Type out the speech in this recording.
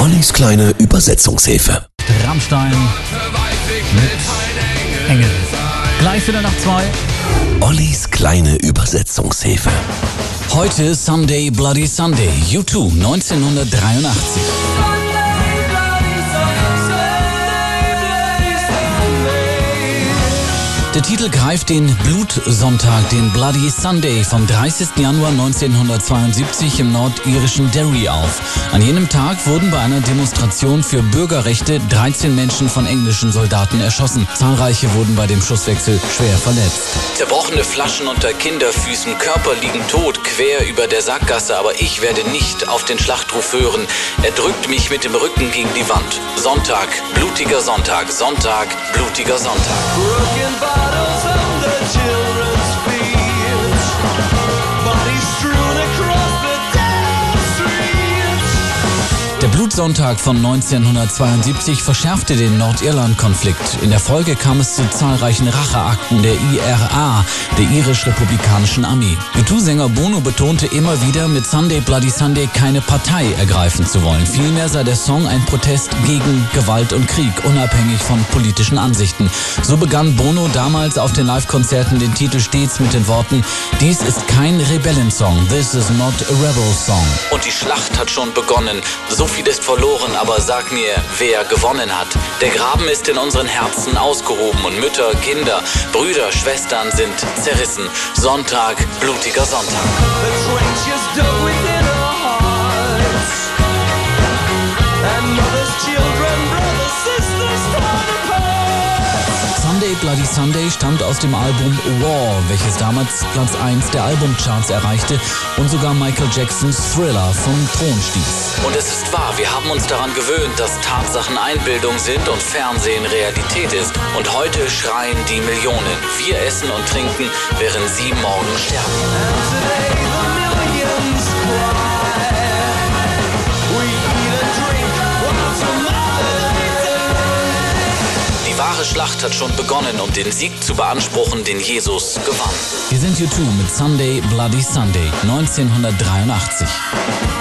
Ollis kleine Übersetzungshilfe. Rammstein mit Engel. Gleich wieder nach zwei. Ollis kleine Übersetzungshilfe. Heute Sunday Bloody Sunday, U2 1983. Der Titel greift den Blutsonntag, den Bloody Sunday vom 30. Januar 1972 im nordirischen Derry auf. An jenem Tag wurden bei einer Demonstration für Bürgerrechte 13 Menschen von englischen Soldaten erschossen. Zahlreiche wurden bei dem Schusswechsel schwer verletzt. Zerbrochene Flaschen unter Kinderfüßen, Körper liegen tot, quer über der Sackgasse, aber ich werde nicht auf den Schlachtruf hören. Er drückt mich mit dem Rücken gegen die Wand. Sonntag, blutiger Sonntag, Sonntag, blutiger Sonntag. bottles and the children. Der Blutsonntag von 1972 verschärfte den Nordirland-Konflikt. In der Folge kam es zu zahlreichen Racheakten der IRA, der irisch-republikanischen Armee. U2-Sänger Bono betonte immer wieder, mit Sunday Bloody Sunday keine Partei ergreifen zu wollen. Vielmehr sei der Song ein Protest gegen Gewalt und Krieg, unabhängig von politischen Ansichten. So begann Bono damals auf den Live-Konzerten den Titel stets mit den Worten, dies ist kein Rebellensong, this is not a rebel song. Und die Schlacht hat schon begonnen. So viel ist verloren, aber sag mir, wer gewonnen hat. Der Graben ist in unseren Herzen ausgehoben und Mütter, Kinder, Brüder, Schwestern sind zerrissen. Sonntag, blutiger Sonntag. Sunday Bloody Sunday stammt aus dem Album War, welches damals Platz 1 der Albumcharts erreichte und sogar Michael Jacksons Thriller vom Thron stieß. Und es ist wahr, wir haben uns daran gewöhnt, dass Tatsachen Einbildung sind und Fernsehen Realität ist. Und heute schreien die Millionen. Wir essen und trinken, während sie morgen sterben. Wahre Schlacht hat schon begonnen, um den Sieg zu beanspruchen, den Jesus gewann. Wir sind U2 mit Sunday Bloody Sunday 1983. I can't believe